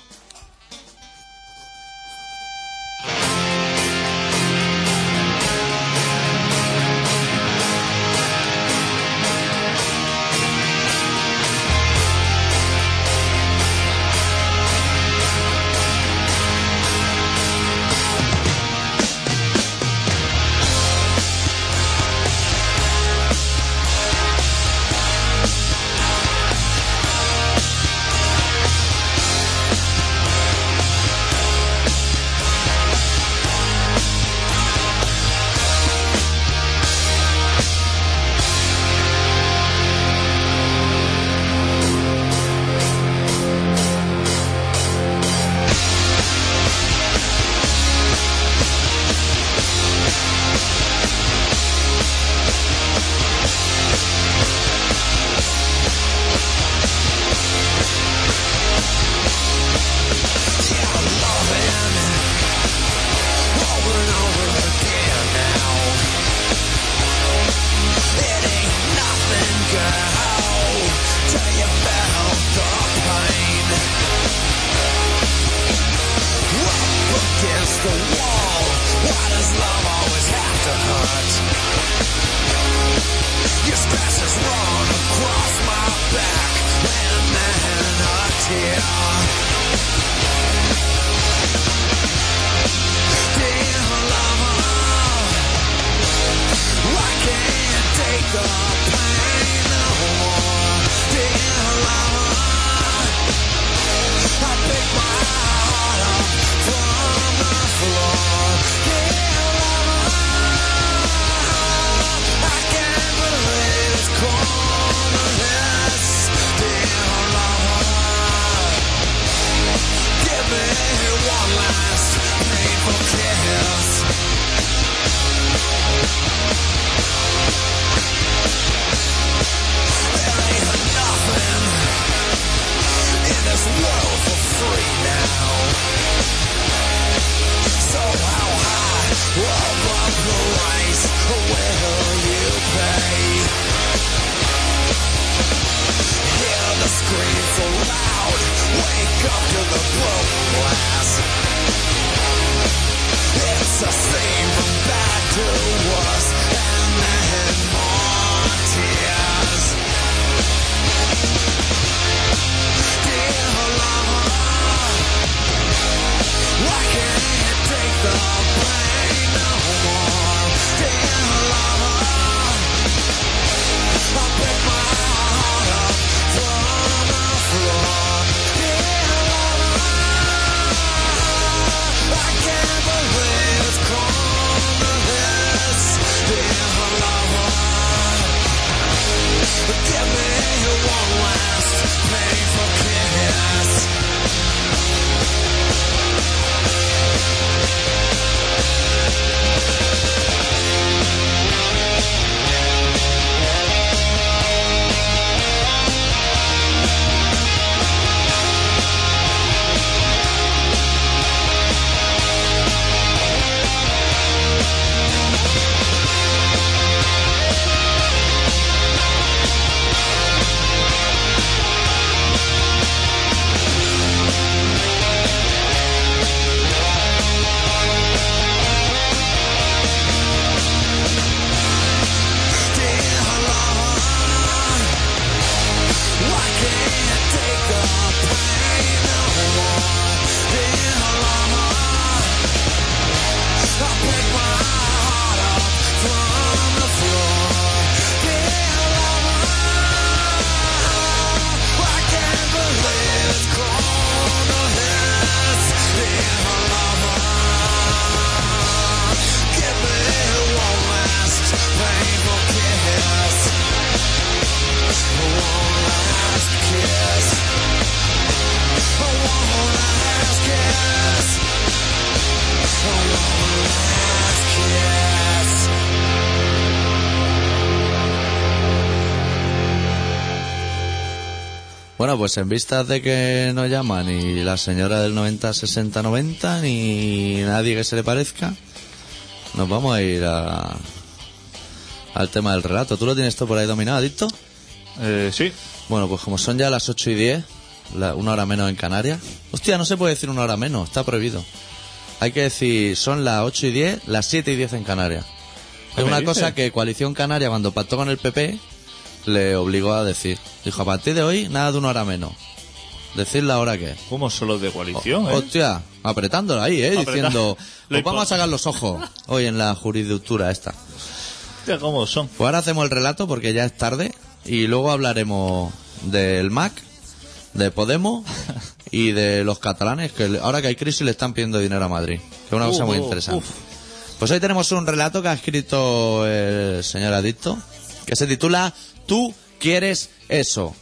Pues en vistas de que no llama ni la señora del 90, 60, 90, ni nadie que se le parezca, nos vamos a ir a, al tema del relato. ¿Tú lo tienes todo por ahí dominado, Adicto? Eh, sí. Bueno, pues como son ya las 8 y 10, la- una hora menos en Canarias. Hostia, no se puede decir una hora menos, está prohibido. Hay que decir, son las 8 y 10, las 7 y 10 en Canarias. ¿Qué Es una cosa que Coalición Canaria, cuando pactó con el PP, le obligó a decir. Dijo, a partir de hoy, nada de una hora menos. Decir la hora que es. ¿Cómo son los de coalición, eh? Hostia, apretándola ahí, ¿eh? Apretá- Diciendo, *laughs* Lo "Os vamos a sacar los ojos hoy en la jurisdictura esta. Hostia, ¿Cómo son? Pues ahora hacemos el relato porque ya es tarde y luego hablaremos del MAC, de Podemos *laughs* y de los catalanes que le- ahora que hay crisis le están pidiendo dinero a Madrid. Que es una cosa Uh, muy uh, interesante. uf. Pues hoy tenemos un relato que ha escrito el señor Adicto que se titula Tú quieres eso.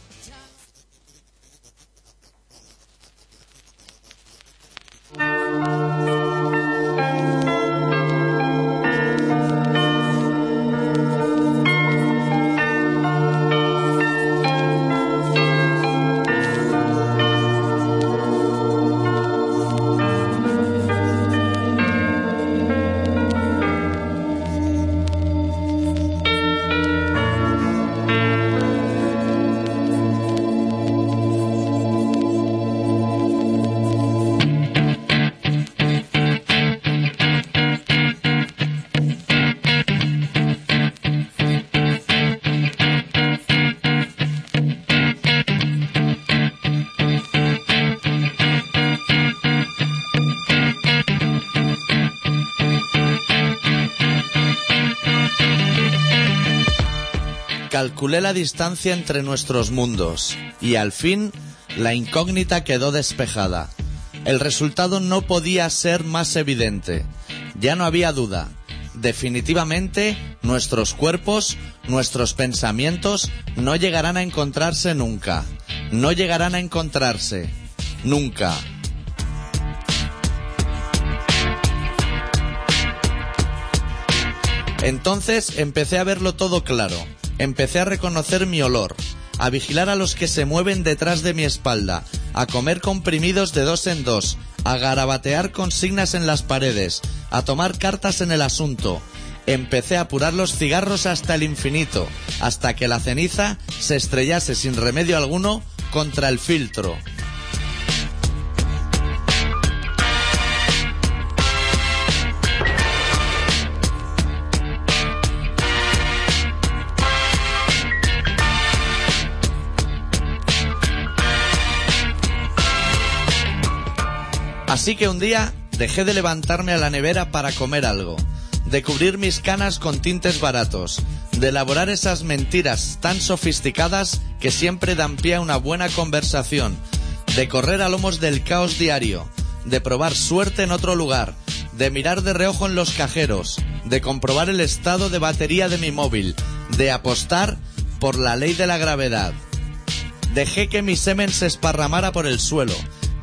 Calculé la distancia entre nuestros mundos y al fin la incógnita quedó despejada. El resultado no podía ser más evidente. Ya no había duda. Definitivamente nuestros cuerpos, nuestros pensamientos no llegarán a encontrarse nunca. No llegarán a encontrarse. Nunca. Entonces empecé a verlo todo claro. Empecé a reconocer mi olor, a vigilar a los que se mueven detrás de mi espalda, a comer comprimidos de dos en dos, a garabatear consignas en las paredes, a tomar cartas en el asunto. Empecé a apurar los cigarros hasta el infinito, hasta que la ceniza se estrellase sin remedio alguno contra el filtro. Así que un día dejé de levantarme a la nevera para comer algo, de cubrir mis canas con tintes baratos, de elaborar esas mentiras tan sofisticadas que siempre dan pie a una buena conversación, de correr a lomos del caos diario, de probar suerte en otro lugar, de mirar de reojo en los cajeros, de comprobar el estado de batería de mi móvil, de apostar por la ley de la gravedad. Dejé que mi semen se esparramara por el suelo,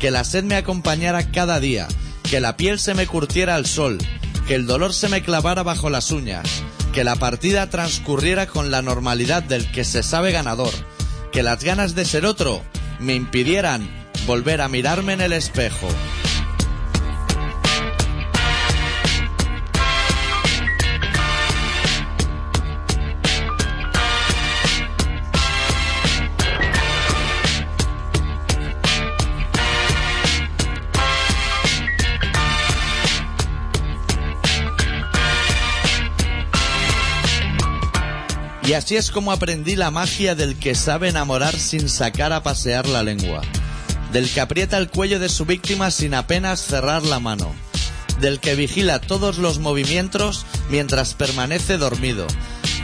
que la sed me acompañara cada día, que la piel se me curtiera al sol, que el dolor se me clavara bajo las uñas, que la partida transcurriera con la normalidad del que se sabe ganador, que las ganas de ser otro me impidieran volver a mirarme en el espejo. Y así es como aprendí la magia del que sabe enamorar sin sacar a pasear la lengua, del que aprieta el cuello de su víctima sin apenas cerrar la mano, del que vigila todos los movimientos mientras permanece dormido,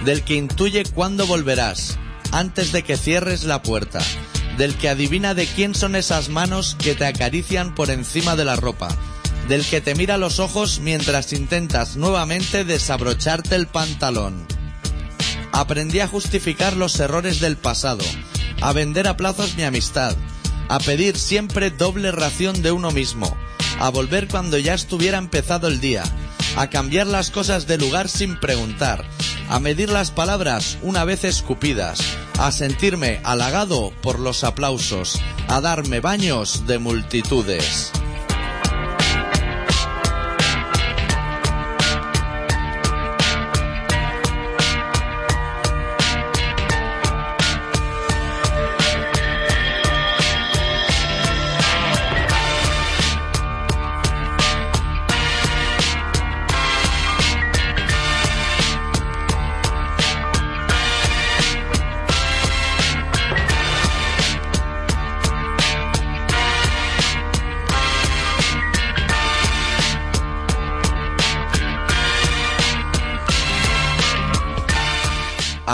del que intuye cuándo volverás, antes de que cierres la puerta, del que adivina de quién son esas manos que te acarician por encima de la ropa, del que te mira los ojos mientras intentas nuevamente desabrocharte el pantalón. Aprendí a justificar los errores del pasado, a vender a plazos mi amistad, a pedir siempre doble ración de uno mismo, a volver cuando ya estuviera empezado el día, a cambiar las cosas de lugar sin preguntar, a medir las palabras una vez escupidas, a sentirme halagado por los aplausos, a darme baños de multitudes.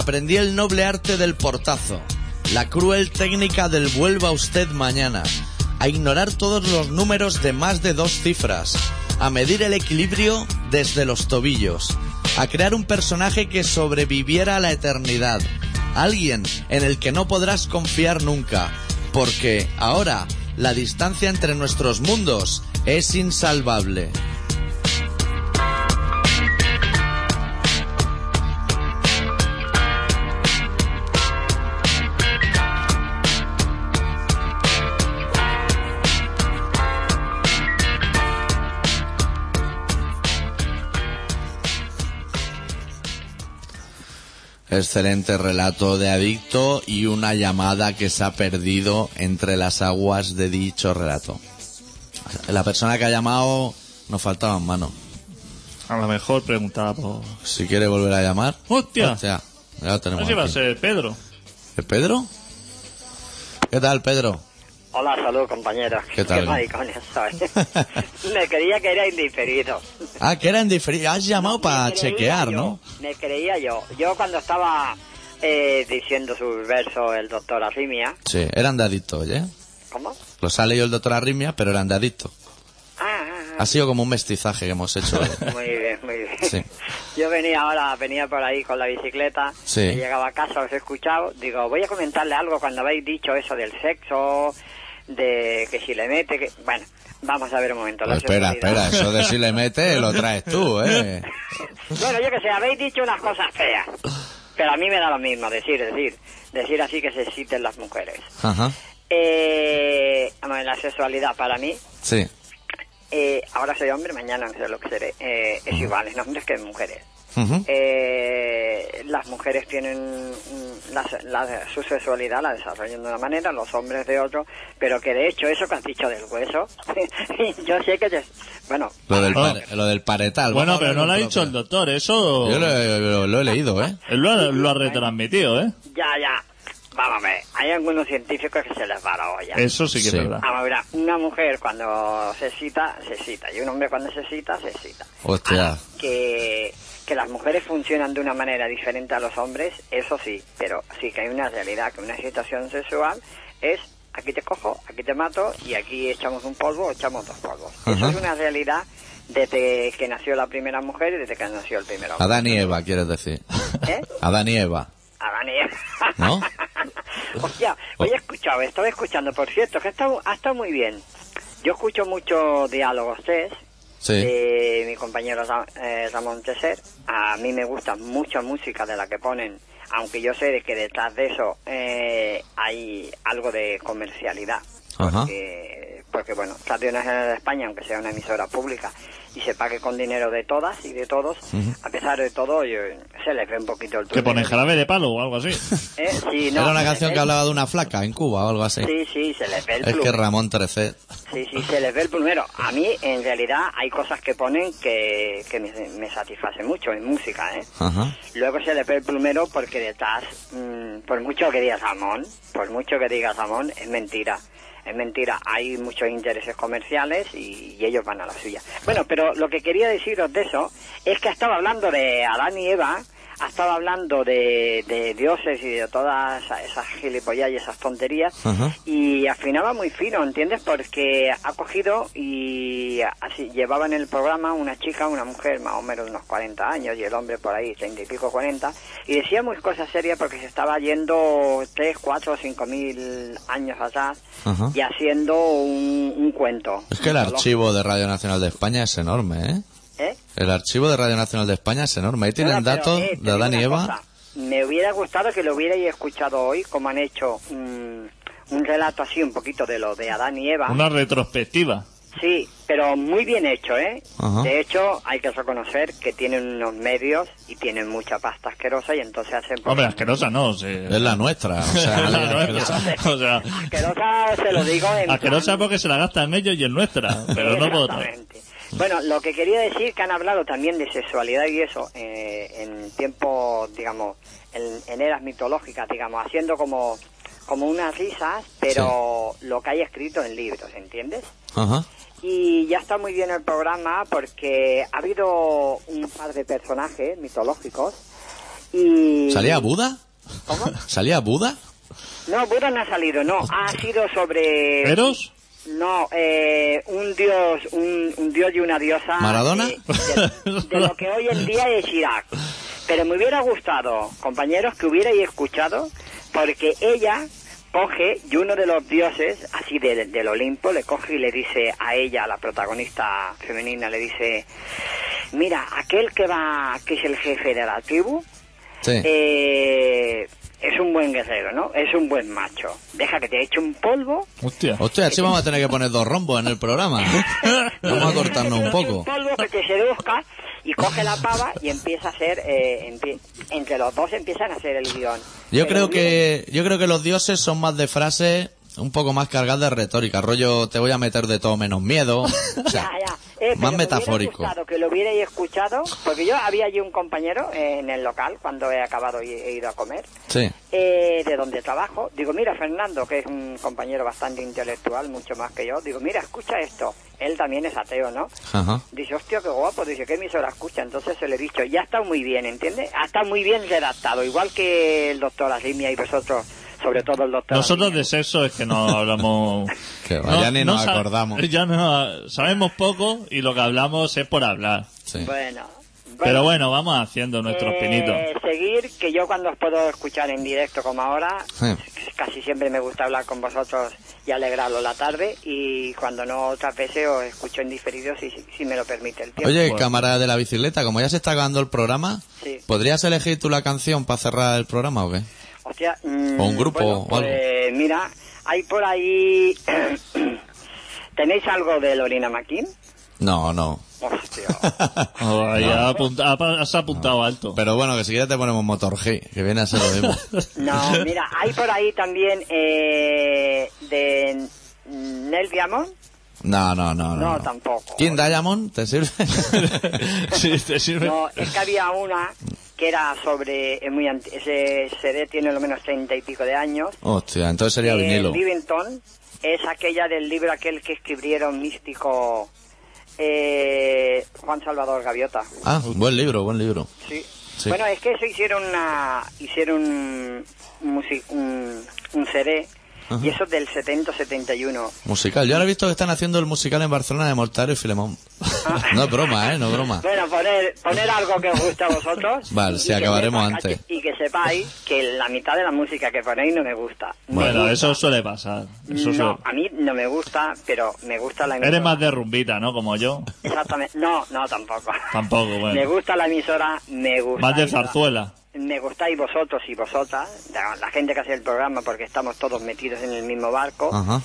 Aprendí el noble arte del portazo, la cruel técnica del vuelva usted mañana, a ignorar todos los números de más de dos cifras, a medir el equilibrio desde los tobillos, a crear un personaje que sobreviviera a la eternidad, alguien en el que no podrás confiar nunca, porque ahora la distancia entre nuestros mundos es insalvable. Excelente relato de adicto y una llamada que se ha perdido entre las aguas de dicho relato. La persona que ha llamado nos faltaban manos. A lo mejor preguntaba por... Si quiere volver a llamar. ¡Hostia! Hostia, ya lo tenemos va a ser Pedro. ¿Es Pedro? ¿Qué tal, Pedro? Hola, salud, compañeros. ¿Qué tal? Qué maricones soy. *laughs* Me creía que era indiferido. Ah, que era indiferido. Has llamado para Me creía chequear, yo, ¿no? Me creía yo. Yo cuando estaba eh, diciendo sus versos el doctor Arrimia, Sí, eran de adicto, oye. ¿cómo? Los ha leído el doctor Arritmia, pero eran de adicto. Ah, ah, Ha sido como un mestizaje que hemos hecho. ah. *laughs* Muy bien, muy bien. Sí. Yo venía ahora, venía por ahí con la bicicleta, Sí. llegaba a casa, os he escuchado, digo, voy a comentarle algo cuando habéis dicho eso del sexo, de que si le mete, que... Bueno, vamos a ver un momento. Pues espera, espera, eso de si le mete lo traes tú, ¿eh? *laughs* Bueno, yo que sé, habéis dicho unas cosas feas. Pero a mí me da lo mismo decir, decir, decir así que se exciten las mujeres. Ajá. Eh, la sexualidad para mí, Sí. eh, ahora soy hombre, mañana no sé lo que seré, eh, es igual en hombres que en Eh, las mujeres tienen la, la- su sexualidad, la desarrollan de una manera, los hombres de otro, pero que de hecho eso que has dicho del hueso, *laughs* yo sé que... te- bueno, Lo del, Ah. pare- lo del paretal. Bueno, pero no lo ha dicho el doctor, eso... Yo lo, he- lo- lo he leído, ¿eh? Él lo ha, lo ha retransmitido, ¿eh? ya, ya, vamos a ver, hay algunos científicos que se les va la olla. Eso sí que Sí. es verdad. Vamos a ver, una mujer cuando se cita, se cita, y un hombre cuando se cita, se cita. Hostia. Ahora, que, que las mujeres funcionan de una manera diferente a los hombres, eso sí, pero sí que hay una realidad, que una situación sexual es aquí te cojo, aquí te mato y aquí echamos un polvo o echamos dos polvos. Eso Ajá. es una realidad desde que nació la primera mujer y desde que nació el primer hombre. Adán y Eva, quieres decir. ¿Eh? *laughs* Adán y Eva. Adán y Eva. ¿No? *laughs* Hostia, hoy he escuchado, estaba escuchando, por cierto, que ha estado, ha estado muy bien. Yo escucho mucho diálogos test De mi compañero eh, Ramón Teser. A mí me gusta mucha música de la que ponen, aunque yo sé que detrás de eso eh, hay algo de comercialidad. Ajá. Porque, porque, bueno, Radio Nacional de España, aunque sea una emisora pública y se pague con dinero de todas y de todos, a pesar de todo, yo- se les ve un poquito el Que pone túnel. jarabe de palo o algo así. *laughs* ¿Eh? Sí, no, Era una les canción ve- que hablaba de una flaca en Cuba o algo así. Sí, sí, se les ve el Es que plumero. Ramón Trecet. Sí, sí, se les ve el plumero. A mí, en realidad, hay cosas que ponen que, que me, me satisfacen mucho en música, ¿eh? Ajá. Luego se le ve el plumero porque detrás, mm, por mucho que digas Ramón, por mucho que digas Ramón, es mentira. Es mentira, hay muchos intereses comerciales y, ellos van a la suya. Bueno, pero lo que quería deciros de eso es que estaba hablando de Adán y Eva, estaba hablando de, de dioses y de todas esa- esas gilipollas y esas tonterías y afinaba muy fino, ¿entiendes? Porque ha cogido y así llevaba en el programa una chica, una mujer más o menos de unos 40 años y el hombre por ahí 30 y pico 40 y decía muy cosas serias porque se estaba yendo 3, 4 o 5 mil años atrás y haciendo un, un cuento. Es que el archivo de Radio Nacional de España es enorme, ¿eh? ¿Eh? El archivo de Radio Nacional de España es enorme. Ahí tienen datos eh, de Adán y Eva. cosa, me hubiera gustado que lo hubierais escuchado hoy, como han hecho mm, un relato así un poquito de lo de Adán y Eva. Una retrospectiva. Sí, pero muy bien hecho, ¿eh? Ajá. De hecho, hay que reconocer que tienen unos medios y tienen mucha pasta asquerosa y entonces hacen... Hombre, asquerosa no. Es la nuestra. O sea, Es *laughs* la la nuestra. asquerosa. *laughs* O sea, Asquerosa se lo digo en... asquerosa plan- porque se la gastan ellos y es nuestra, pero no por otra. Bueno, lo que quería decir que han hablado también de sexualidad y eso eh, en tiempos, digamos, en, en eras mitológicas, digamos, haciendo como, como unas risas, pero lo que hay escrito en libros, ¿entiendes? Ajá. Y ya está muy bien el programa porque ha habido un par de personajes mitológicos y... ¿Salía Buda? ¿Cómo? *laughs* ¿Salía Buda? No, Buda no ha salido, no. Ha sido sobre... ¿Eros? No, eh, un dios, un, un dios y una diosa. ¿Maradona? eh, de, de lo que hoy en día es Irak. Pero me hubiera gustado, compañeros, que hubierais escuchado, porque ella coge y uno de los dioses, así de- del Olimpo, le coge y le dice a ella, a la protagonista femenina, le dice, mira, aquel que va, que es el jefe de la tribu, Sí. eh, es un buen guerrero, ¿no? Es un buen macho. Deja que te eche un polvo Hostia. Hostia, así vamos a tener que poner dos rombos en el programa. *laughs* Vamos a cortarnos un poco. Un polvo que te seduzca y coge la pava y empieza a hacer, eh, empie- entre los dos empiezan a hacer el guion. Yo Pero creo que yo creo que los dioses son más de frases un poco más cargadas de retórica, rollo te voy a meter de todo menos miedo, o sea, *laughs* Ya, ya. Eh, más me metafórico. que lo hubierais escuchado, porque yo había allí un compañero en el local cuando he acabado y he ido a comer, Sí. eh, de donde trabajo. Digo, mira, Fernando, que es un compañero bastante intelectual, mucho más que yo. Digo, mira, escucha esto. Él también es ateo, ¿no? Ajá. Dice, hostia, qué guapo. Dice, ¿qué emisora escucha? Entonces se le he dicho, ya está muy bien, ¿entiendes? Ha estado muy bien redactado, igual que el doctor Arrimia y vosotros, sobre todo el doctor Nosotros de sexo es que no hablamos. *laughs* Que va, ya ni nos acordamos. Ya no, sabemos poco y lo que hablamos es por hablar. Sí. Bueno. Pero bueno, vamos haciendo nuestros eh, pinitos. Seguir, que yo cuando os puedo escuchar en directo como ahora, Sí. casi siempre me gusta hablar con vosotros y alegraros la tarde, y cuando no otras veces os escucho en diferido si, si me lo permite el tiempo. Oye, camarada de la bicicleta, como ya se está acabando el programa, Sí. ¿podrías elegir tú la canción para cerrar el programa o qué? Hostia, mm, O un grupo bueno, o algo. pues, mira, hay por ahí... *clears throat* ¿Tenéis algo de Lorena McKean? No, no. Hostia. *laughs* Oh, apunta- has apuntado alto. Pero bueno, que si quieres te ponemos Motor G, que viene a ser lo mismo. *laughs* No, mira, hay por ahí también eh, de Nel Diamond. No, no, no, no. No, tampoco. King Diamond, ¿te sirve? *laughs* Sí, te sirve. No, es que había una que era sobre... Es muy ese CD tiene lo menos treinta y pico de años. Hostia, entonces sería Eh, vinilo. Livington es aquella del libro aquel que escribieron místico eh, Juan Salvador Gaviota. Ah, buen libro, buen libro. Sí. Sí. Bueno, es que eso hicieron una, hicieron un, un, un CD y eso es del 70-71. Musical. Yo ahora he visto que están haciendo el musical en Barcelona de Mortaro y Filemón. *laughs* no es broma, ¿eh? No es broma. Bueno, poner, poner algo que os guste a vosotros. *laughs* Vale, y sí, que acabaremos sepa- antes. Y que sepáis que la mitad de la música que ponéis no me gusta. Me Bueno, gusta. eso suele pasar. Eso No, suele- a mí no me gusta, pero me gusta la Eres emisora. más de rumbita, ¿no? Como yo. Exactamente. No, no, tampoco. Tampoco, Me bueno. gusta la emisora, me gusta. Más de la- zarzuela. Me gustáis vosotros y vosotras, la, la gente que hace el programa, porque estamos todos metidos en el mismo barco, Ajá.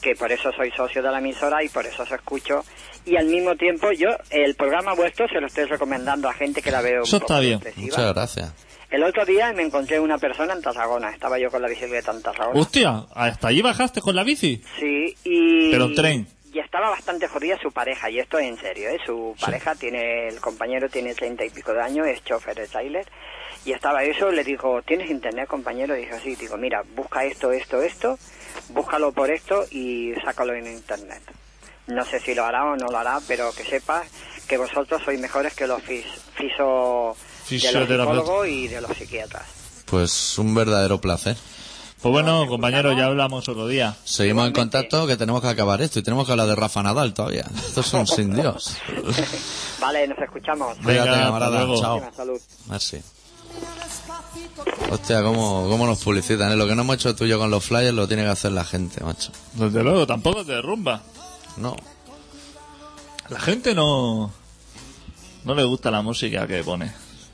que por eso soy socio de la emisora y por eso os escucho. Y al mismo tiempo, yo, el programa vuestro se lo estoy recomendando a gente que la veo un Eso poco está bien. depresiva. Muchas gracias. El otro día me encontré una persona en Tarragona, estaba yo con la bicicleta en Tarragona. Hostia, ¿hasta allí bajaste con la bici? Sí, y... Pero en tren. Y estaba bastante jodida su pareja, y esto es en serio, ¿eh? Su pareja tiene, el compañero tiene treinta y pico de años, es chofer de trailer, y estaba eso, le digo, ¿tienes internet, compañero? Dijo, sí, digo, mira, busca esto, esto, esto, búscalo por esto y sácalo en internet. No sé si lo hará o no lo hará, pero que sepas que vosotros sois mejores que los fis, fiso, psicólogos y de los psiquiatras. Pues un verdadero placer. Pues bueno, compañero, ya hablamos otro día. Seguimos en contacto que tenemos que acabar esto y tenemos que hablar de Rafa Nadal todavía. *laughs* Estos son sin Dios. *laughs* Vale, nos escuchamos. Venga, hasta camarada. luego. Chao. Salud. Merci. Hostia, ¿cómo, cómo nos publicitan? ¿eh? Lo que no hemos hecho tú y yo con los flyers lo tiene que hacer la gente, macho. Desde luego, tampoco te derrumba. No. La gente no... No le gusta la música que pone.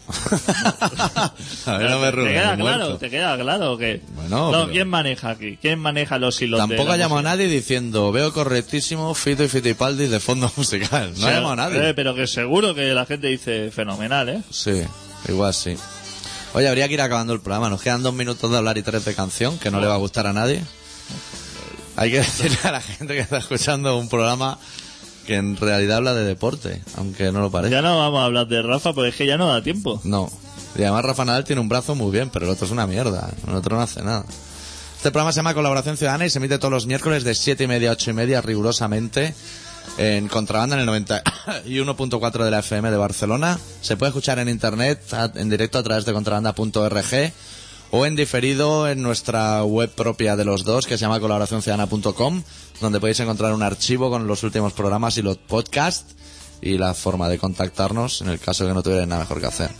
*laughs* a ver, no me te queda claro, te queda claro que... Bueno, no, pero- ¿quién maneja aquí? ¿Quién maneja los hilos Tampoco ha llamado a nadie diciendo, veo correctísimo Fito y Fitipaldi de fondo *laughs* musical. No O ha sea, llamado a nadie. eh, pero que seguro que la gente dice fenomenal, ¿eh? Sí, igual sí. Oye, habría que ir acabando el programa. Nos quedan dos minutos de hablar y tres de canción, que no le va a gustar a nadie. Hay que *laughs* decirle a la gente que está escuchando un programa que en realidad habla de deporte, aunque no lo parezca. Ya no vamos a hablar de Rafa porque es que ya no da tiempo. No. Y además Rafa Nadal tiene un brazo muy bien, pero el otro es una mierda. El otro no hace nada. Este programa se llama Colaboración Ciudadana y se emite todos los miércoles de 7 y media a 8 y media rigurosamente en Contrabanda en el 91.4 de la FM de Barcelona. Se puede escuchar en internet en directo a través de contrabanda.org o en diferido en nuestra web propia de los dos que se llama colaboracionciudadana.com donde podéis encontrar un archivo con los últimos programas y los podcasts y la forma de contactarnos en el caso de que no tuvierais nada mejor que hacer.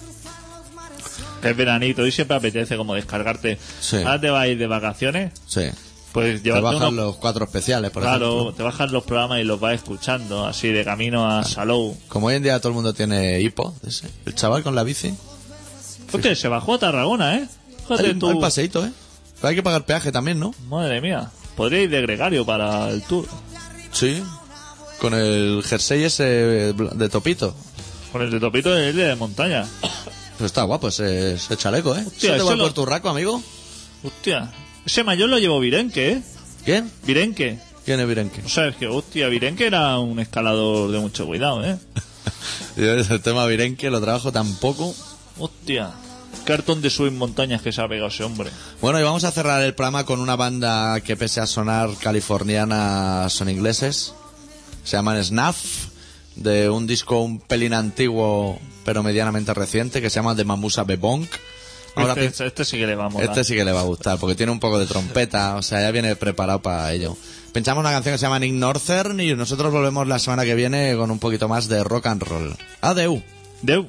Que es veranito y siempre apetece como descargarte. Sí. Ahora te vas a ir de vacaciones, Sí. Pues Te bajan unos... los cuatro especiales, por Claro, ejemplo. te bajas los programas y los vas escuchando, así de camino a Salou. Como hoy en día todo el mundo tiene hipo, ese. el chaval con la bici. Hostia, se bajó a Tarragona, ¿eh? Hay, hay paseíto, ¿eh? Pero hay que pagar peaje también, ¿no? Madre mía. Podría ir de gregario para el tour. Sí. Con el jersey ese de topito. Con el de Topito de de montaña. Pues está guapo ese, ese chaleco, ¿eh? Hostia, ¿Eso te va lo- por tu raco, amigo? Hostia. Ese mayor lo llevó Virenque, ¿eh? ¿Quién? Virenque. ¿Quién es Virenque? O sea, es que, hostia, Virenque era un escalador de mucho cuidado, ¿eh? *laughs* Yo el tema Virenque lo trabajo tampoco. Hostia. Cartón de subir montañas que se ha pegado ese hombre. Bueno, y vamos a cerrar el programa con una banda que pese a sonar californiana son ingleses. Se llaman Snuff, de un disco un pelín antiguo pero medianamente reciente que se llama The Mamusa Bebonk. Ahora este, este sí que le va a molar. este sí que le va a gustar porque tiene un poco de trompeta, o sea, ya viene preparado para ello. Pinchamos una canción que se llama Nick Northern y nosotros volvemos la semana que viene con un poquito más de rock and roll. Adeu. Deu.